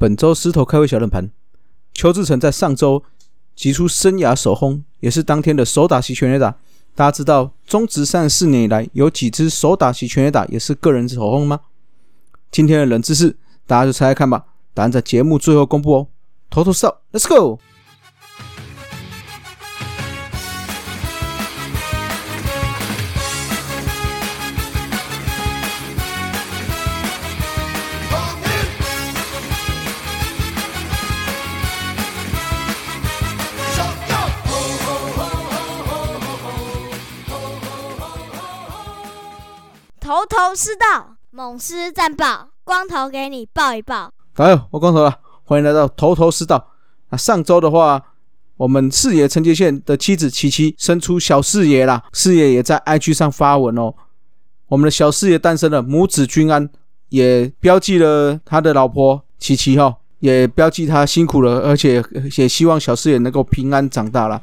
本周狮头开胃小冷盘，邱志成在上周击出生涯首轰，也是当天的首打席全垒打。大家知道中职三十四年以来有几支首打席全垒打也是个人首轰吗？今天的冷知识，大家就猜猜看吧。答案在节目最后公布哦。头头是道，Let's go。头头是道，猛狮战报，光头给你报一报。哎呦，我光头了，欢迎来到头头是道。那上周的话，我们四爷陈杰宪的妻子琪琪生出小四爷啦，四爷也在 IG 上发文哦。我们的小四爷诞生了，母子均安，也标记了他的老婆琪琪哈，也标记他辛苦了，而且也希望小四爷能够平安长大了。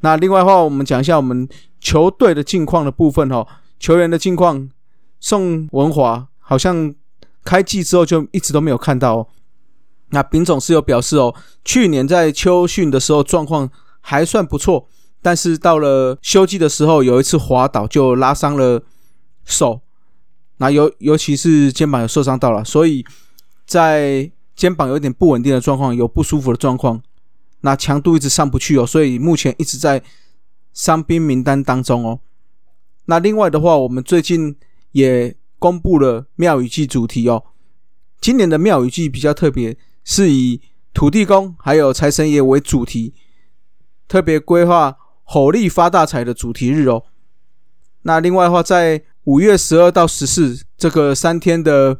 那另外的话，我们讲一下我们球队的近况的部分哈，球员的近况。宋文华好像开季之后就一直都没有看到。那丙总是有表示哦，去年在秋训的时候状况还算不错，但是到了休季的时候有一次滑倒就拉伤了手，那尤尤其是肩膀有受伤到了，所以在肩膀有点不稳定的状况，有不舒服的状况，那强度一直上不去哦，所以目前一直在伤兵名单当中哦。那另外的话，我们最近。也公布了庙宇祭主题哦。今年的庙宇祭比较特别，是以土地公还有财神爷为主题，特别规划吼力发大财的主题日哦。那另外的话，在五月十二到十四这个三天的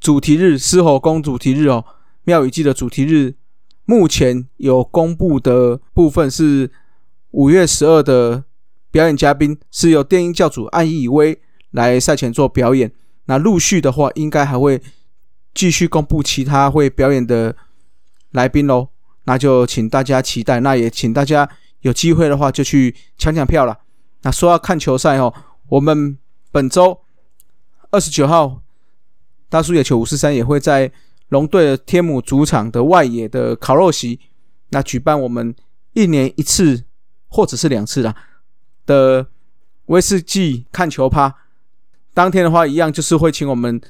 主题日，狮吼宫主题日哦，庙宇祭的主题日，目前有公布的部分是五月十二的表演嘉宾是由电音教主安以威。来赛前做表演，那陆续的话，应该还会继续公布其他会表演的来宾喽。那就请大家期待，那也请大家有机会的话就去抢抢票了。那说要看球赛哦，我们本周二十九号大叔野球五四三也会在龙队的天母主场的外野的烤肉席，那举办我们一年一次或者是两次啦的威士忌看球趴。当天的话，一样就是会请我们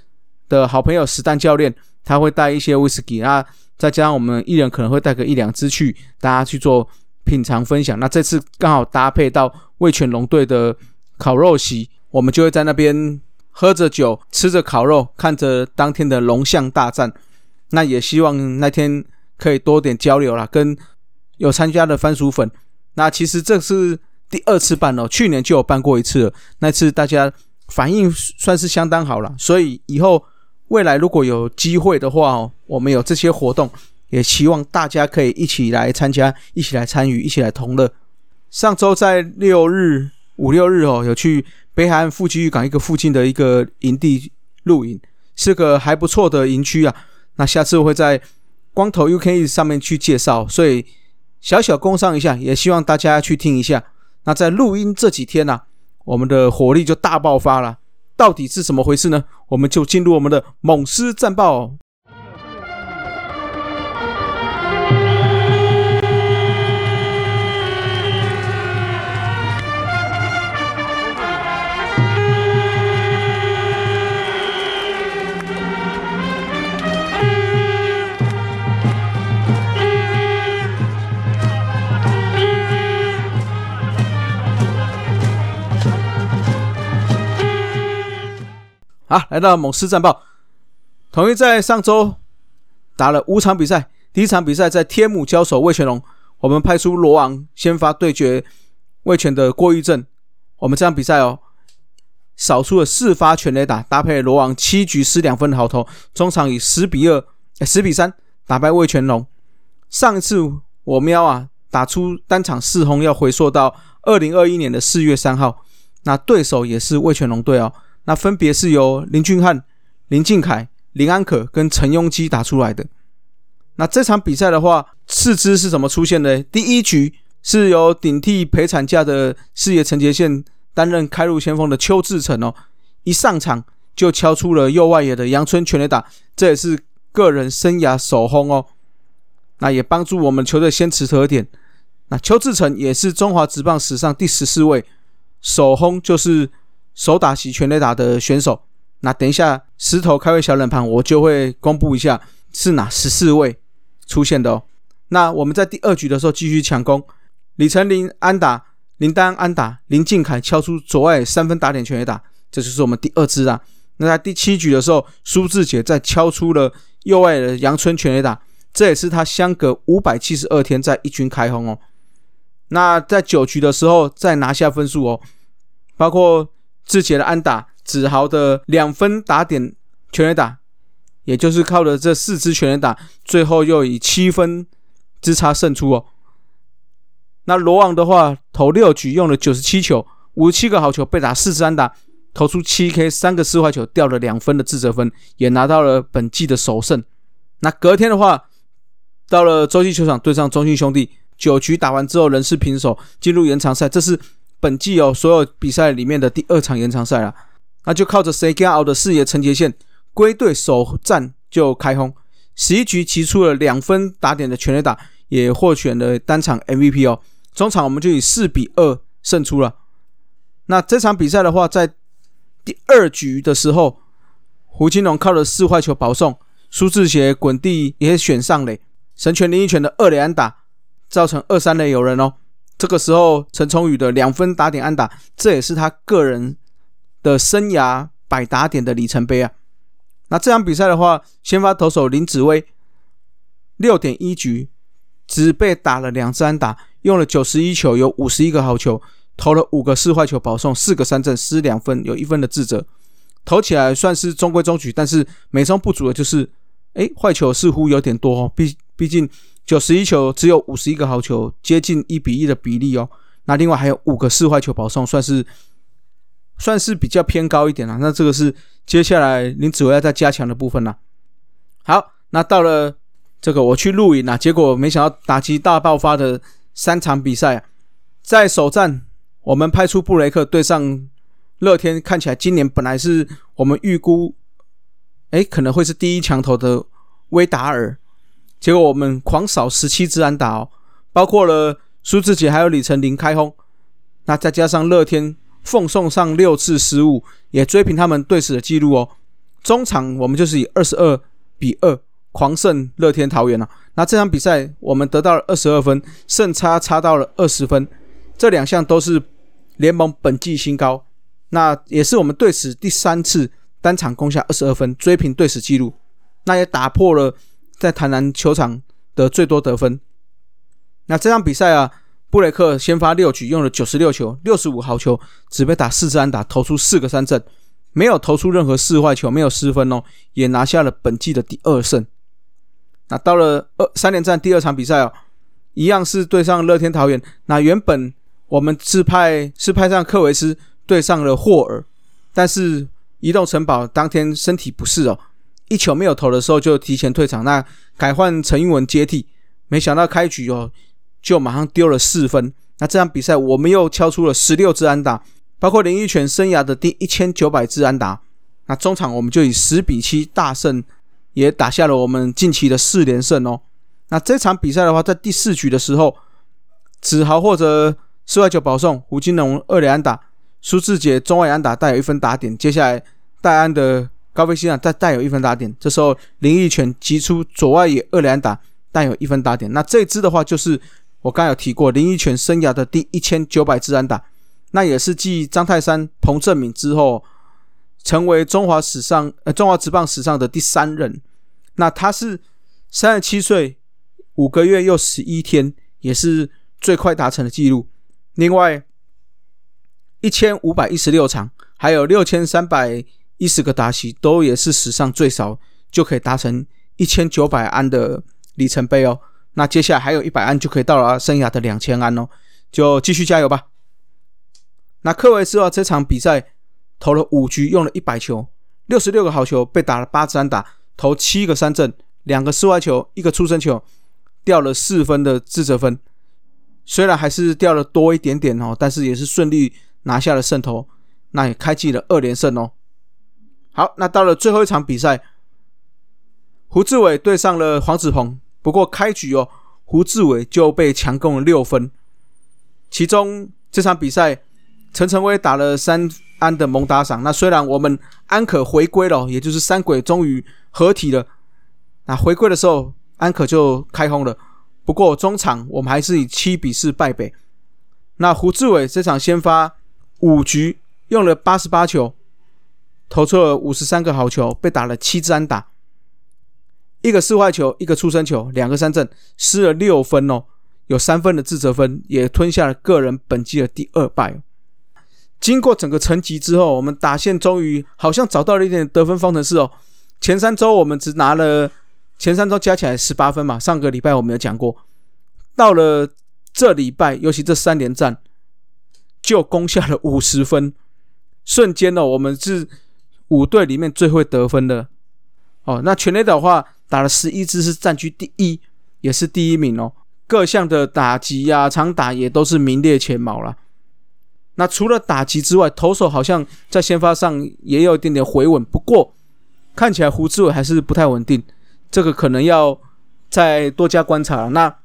的好朋友实弹教练，他会带一些威士忌啊，再加上我们一人可能会带个一两支去，大家去做品尝分享。那这次刚好搭配到味全龙队的烤肉席，我们就会在那边喝着酒，吃着烤肉，看着当天的龙象大战。那也希望那天可以多点交流啦，跟有参加的番薯粉。那其实这是第二次办哦，去年就有办过一次，那次大家。反应算是相当好了，所以以后未来如果有机会的话哦，我们有这些活动，也希望大家可以一起来参加，一起来参与，一起来同乐。上周在六日、五六日哦，有去北海岸富基渔港一个附近的一个营地露营，是个还不错的营区啊。那下次我会在光头 UK 上面去介绍，所以小小工商一下，也希望大家去听一下。那在录音这几天呢？我们的火力就大爆发了，到底是怎么回事呢？我们就进入我们的猛狮战报。好，来到猛狮战报，统一在上周打了五场比赛，第一场比赛在天母交手魏全龙，我们派出罗昂先发对决魏全的郭玉正，我们这场比赛哦，少出了四发全垒打，搭配罗昂七局失两分的好投，中场以十比二、十比三打败魏全龙。上一次我喵啊打出单场四轰，要回溯到二零二一年的四月三号，那对手也是魏全龙队哦。那分别是由林俊汉、林敬凯、林安可跟陈庸基打出来的。那这场比赛的话，四支是怎么出现的？第一局是由顶替陪产假的事业陈杰宪担任开路先锋的邱志成哦，一上场就敲出了右外野的阳春全垒打，这也是个人生涯首轰哦。那也帮助我们球队先持得点。那邱志成也是中华职棒史上第十四位首轰，就是手打席全垒打的选手。那等一下石头开胃小冷盘，我就会公布一下是哪十四位出现的哦。那我们在第二局的时候继续强攻，李成林安打，林丹安打，林敬凯敲出左外三分打点全垒打，这就是我们第二支啊。那在第七局的时候，苏志杰再敲出了右外的阳春全垒打，这也是他相隔五百七十二天在一军开轰哦。那在九局的时候再拿下分数哦，包括志杰的安打，子豪的两分打点全垒打，也就是靠着这四支全垒打，最后又以七分。之差胜出哦。那罗网的话，投六局用了九十七球，五十七个好球，被打四支安打，投出七 K，三个四坏球，掉了两分的自责分，也拿到了本季的首胜。那隔天的话，到了洲际球场对上中信兄弟，九局打完之后仍是平手，进入延长赛。这是本季哦所有比赛里面的第二场延长赛了。那就靠着谁加奥的视野承接线归队首战就开轰。十一局击出了两分打点的全垒打，也获选了单场 MVP 哦。中场我们就以四比二胜出了。那这场比赛的话，在第二局的时候，胡金龙靠着四坏球保送，苏志杰滚地也选上垒，神拳林一拳的二垒安打，造成二三垒有人哦。这个时候陈崇宇的两分打点安打，这也是他个人的生涯百打点的里程碑啊。那这场比赛的话，先发投手林子威六点一局只被打了两支安打，用了九十一球，有五十一个好球，投了五个四坏球保送，四个三振，失两分，有一分的自责，投起来算是中规中矩，但是美中不足的就是，哎，坏球似乎有点多哦。毕毕竟九十一球只有五十一个好球，接近一比一的比例哦。那另外还有五个四坏球保送，算是。算是比较偏高一点了，那这个是接下来林子维要再加强的部分了。好，那到了这个我去录影啊，结果没想到打击大爆发的三场比赛，在首战我们派出布雷克对上乐天，看起来今年本来是我们预估，哎可能会是第一强头的威达尔，结果我们狂扫十七支安打哦，包括了苏志杰还有李成林开轰，那再加上乐天。奉送上六次失误，也追平他们队史的记录哦。中场我们就是以二十二比二狂胜乐天桃园了。那这场比赛我们得到了二十二分，胜差差到了二十分，这两项都是联盟本季新高。那也是我们队史第三次单场攻下二十二分，追平队史纪录。那也打破了在台南球场的最多得分。那这场比赛啊。布雷克先发六局，用了九十六球，六十五好球，只被打四支安打，投出四个三振，没有投出任何四坏球，没有失分哦，也拿下了本季的第二胜。那到了二三连战第二场比赛哦，一样是对上乐天桃园。那原本我们是派是派上克维斯对上了霍尔，但是移动城堡当天身体不适哦，一球没有投的时候就提前退场，那改换陈英文接替，没想到开局哦。就马上丢了四分。那这场比赛我们又敲出了十六支安打，包括林奕泉生涯的第一千九百支安打。那中场我们就以十比七大胜，也打下了我们近期的四连胜哦。那这场比赛的话，在第四局的时候，子豪或者四外九保送，胡金龙二连安打，苏志杰中外安打带有一分打点。接下来戴安的高飞西啊再带有一分打点。这时候林奕泉击出左外野二连打，带有一分打点。那这支的话就是。我刚有提过林依泉生涯的第一千九百支安打，那也是继张泰山、彭正敏之后，成为中华史上呃中华职棒史上的第三人。那他是三十七岁五个月又十一天，也是最快达成的记录。另外一千五百一十六场，还有六千三百一十个达西，都也是史上最少就可以达成一千九百安的里程碑哦。那接下来还有一百安就可以到了生涯的两千安哦，就继续加油吧。那科维斯啊，这场比赛投了五局，用了一百球，六十六个好球，被打了八支安打，投七个三振，两个室外球，一个出生球，掉了四分的自责分。虽然还是掉了多一点点哦，但是也是顺利拿下了胜投，那也开启了二连胜哦。好，那到了最后一场比赛。胡志伟对上了黄子鹏，不过开局哦，胡志伟就被强攻了六分。其中这场比赛，陈晨威打了三安的猛打赏。那虽然我们安可回归了，也就是三鬼终于合体了，那回归的时候安可就开轰了。不过中场我们还是以七比四败北。那胡志伟这场先发五局用了八十八球，投出了五十三个好球，被打了七支安打，一个四坏球，一个出生球，两个三振，失了六分哦。有三分的自责分，也吞下了个人本季的第二败。经过整个层级之后，我们打线终于好像找到了一点得分方程式哦。前三周我们只拿了前三周加起来十八分嘛，上个礼拜我们有讲过。到了这礼拜，尤其这三连战，就攻下了五十分，瞬间哦，我们是五队里面最会得分的哦。那全垒打的话，打了十一支，是占据第一，也是第一名哦。各项的打击呀、长打也都是名列前茅了。那除了打击之外，投手好像在先发上也有一点点回稳，不过看起来胡志伟还是不太稳定，这个可能要再多加观察了。那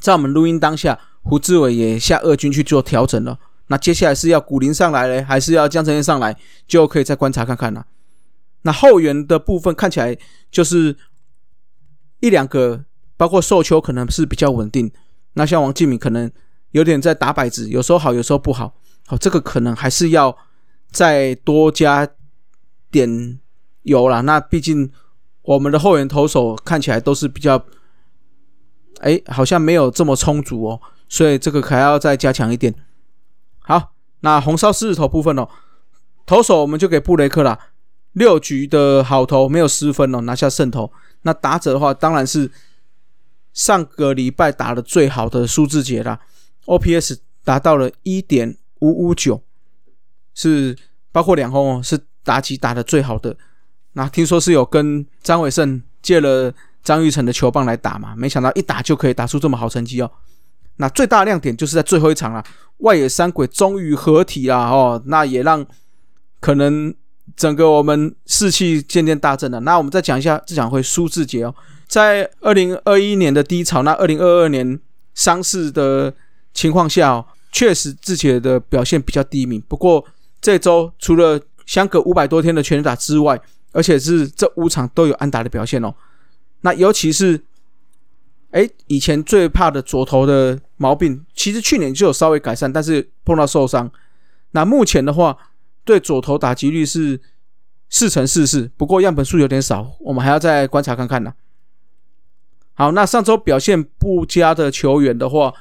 在我们录音当下，胡志伟也下二军去做调整了。那接下来是要古林上来嘞，还是要江承彦上来，就可以再观察看看了。那后援的部分看起来就是一两个。包括受球可能是比较稳定，那像王继敏可能有点在打摆子，有时候好，有时候不好。好，这个可能还是要再多加点油了。那毕竟我们的后援投手看起来都是比较，哎，好像没有这么充足哦，所以这个还要再加强一点。好，那红烧狮子头部分哦，投手我们就给布雷克了，六局的好投没有失分哦，拿下胜投。那打者的话，当然是。上个礼拜打的最好的苏志杰啦，OPS 达到了一点五五九，是包括两轰哦，是打击打的最好的。那听说是有跟张伟胜借了张玉成的球棒来打嘛，没想到一打就可以打出这么好成绩哦。那最大亮点就是在最后一场了，外野三鬼终于合体了哦，那也让可能整个我们士气渐渐大振了。那我们再讲一下这场会苏志杰哦。在二零二一年的低潮，那二零二二年伤势的情况下哦，确实自己的表现比较低迷。不过这周除了相隔五百多天的全打之外，而且是这五场都有安打的表现哦。那尤其是，哎，以前最怕的左投的毛病，其实去年就有稍微改善，但是碰到受伤。那目前的话，对左投打击率是四成四四，不过样本数有点少，我们还要再观察看看呢。好，那上周表现不佳的球员的话，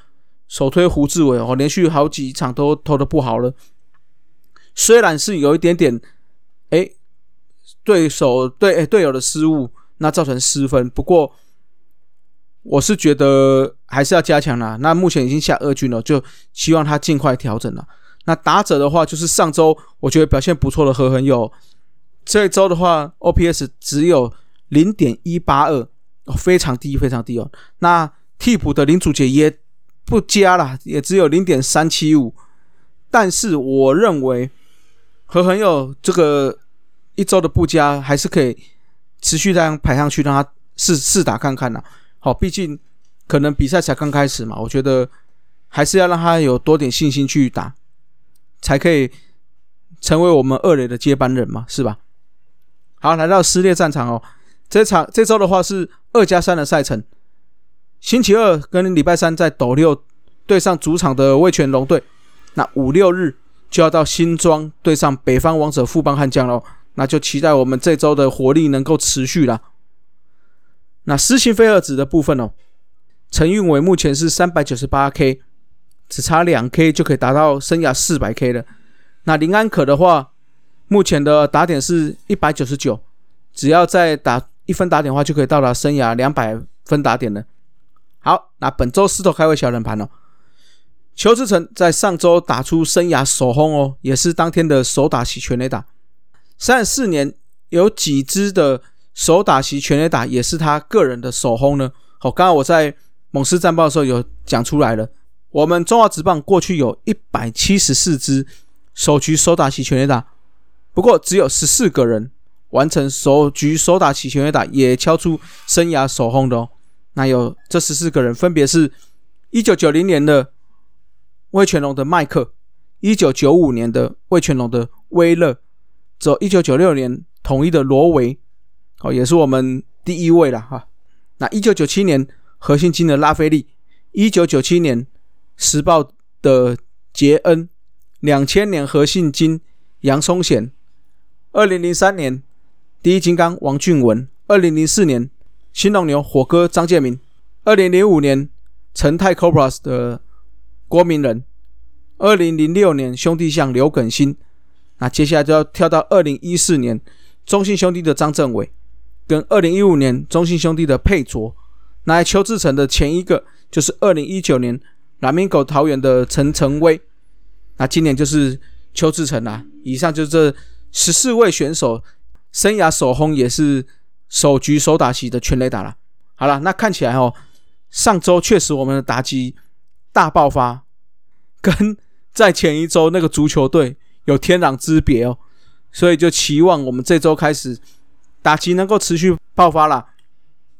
首推胡志伟哦，连续好几场都投的不好了。虽然是有一点点，哎，对手对哎队友的失误，那造成失分。不过我是觉得还是要加强啦。那目前已经下二军了，就希望他尽快调整了。那打者的话，就是上周我觉得表现不错的何恒友，这一周的话，OPS 只有零点一八二。非常低，非常低哦。那替补的林祖杰也不加了，也只有零点三七五。但是我认为何恒佑这个一周的不加，还是可以持续这样排上去，让他试试打看看呐。好，毕竟可能比赛才刚开始嘛，我觉得还是要让他有多点信心去打，才可以成为我们二垒的接班人嘛，是吧？好，来到撕裂战场哦。这场这周的话是二加三的赛程，星期二跟礼拜三在斗六对上主场的味全龙队，那五六日就要到新庄对上北方王者富邦悍将喽，那就期待我们这周的火力能够持续啦。那私信飞蛾子的部分哦，陈运伟目前是三百九十八 K，只差两 K 就可以达到生涯四百 K 了。那林安可的话，目前的打点是一百九十九，只要再打。一分打点的话，就可以到达生涯两百分打点了。好，那本周四头开胃小冷盘哦。邱志成在上周打出生涯首轰哦，也是当天的首打席全垒打。三十四年有几支的首打席全垒打也是他个人的首轰呢？好，刚刚我在猛狮战报的时候有讲出来了。我们中华职棒过去有一百七十四支首局首打席全垒打，不过只有十四个人完成首局首打席全垒打，也敲出生涯首轰的哦。那有这十四个人，分别是：一九九零年的魏全龙的麦克，一九九五年的魏全龙的威勒，走一九九六年统一的罗维，哦，也是我们第一位了哈。那一九九七年核心金的拉菲利，一九九七年时报的杰恩，两千年核心金杨松贤，二零零三年第一金刚王俊文，二零零四年。新龙牛火哥张建民，二零零五年陈泰 Cobras 的郭明仁，二零零六年兄弟象刘耿新，那接下来就要跳到二零一四年中信兄弟的张政伟，跟二零一五年中信兄弟的佩卓，那邱志成的前一个就是二零一九年蓝明狗桃园的陈成威，那今年就是邱志成啦。以上就是这十四位选手生涯首轰也是。首局首打席的全垒打了，好了，那看起来哦，上周确实我们的打击大爆发，跟在前一周那个足球队有天壤之别哦，所以就期望我们这周开始打击能够持续爆发了，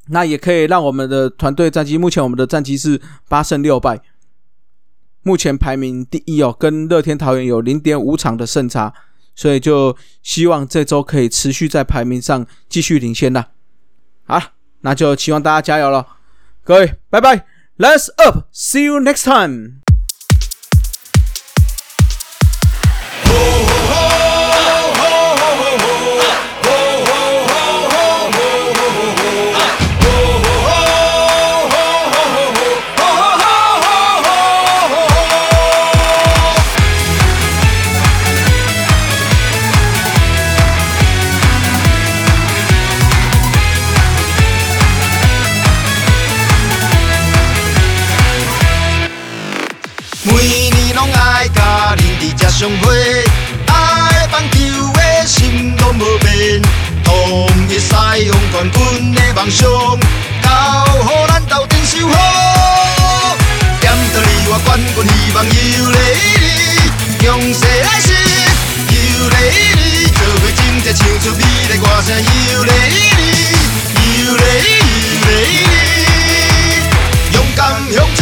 那也可以让我们的团队战绩，目前我们的战绩是八胜六败，目前排名第一哦，跟乐天桃园有零点五场的胜差。所以就希望这周可以持续在排名上继续领先啦。好，那就期望大家加油了，各位，拜拜，Let's up，see you next time。相会，爱棒球的心拢无变，统一西洋冠军的梦想，交予咱斗阵守好。点到你我冠军希望有你，强势来势有你，做伙真正唱出美丽歌声有你，有你有你，勇敢向前，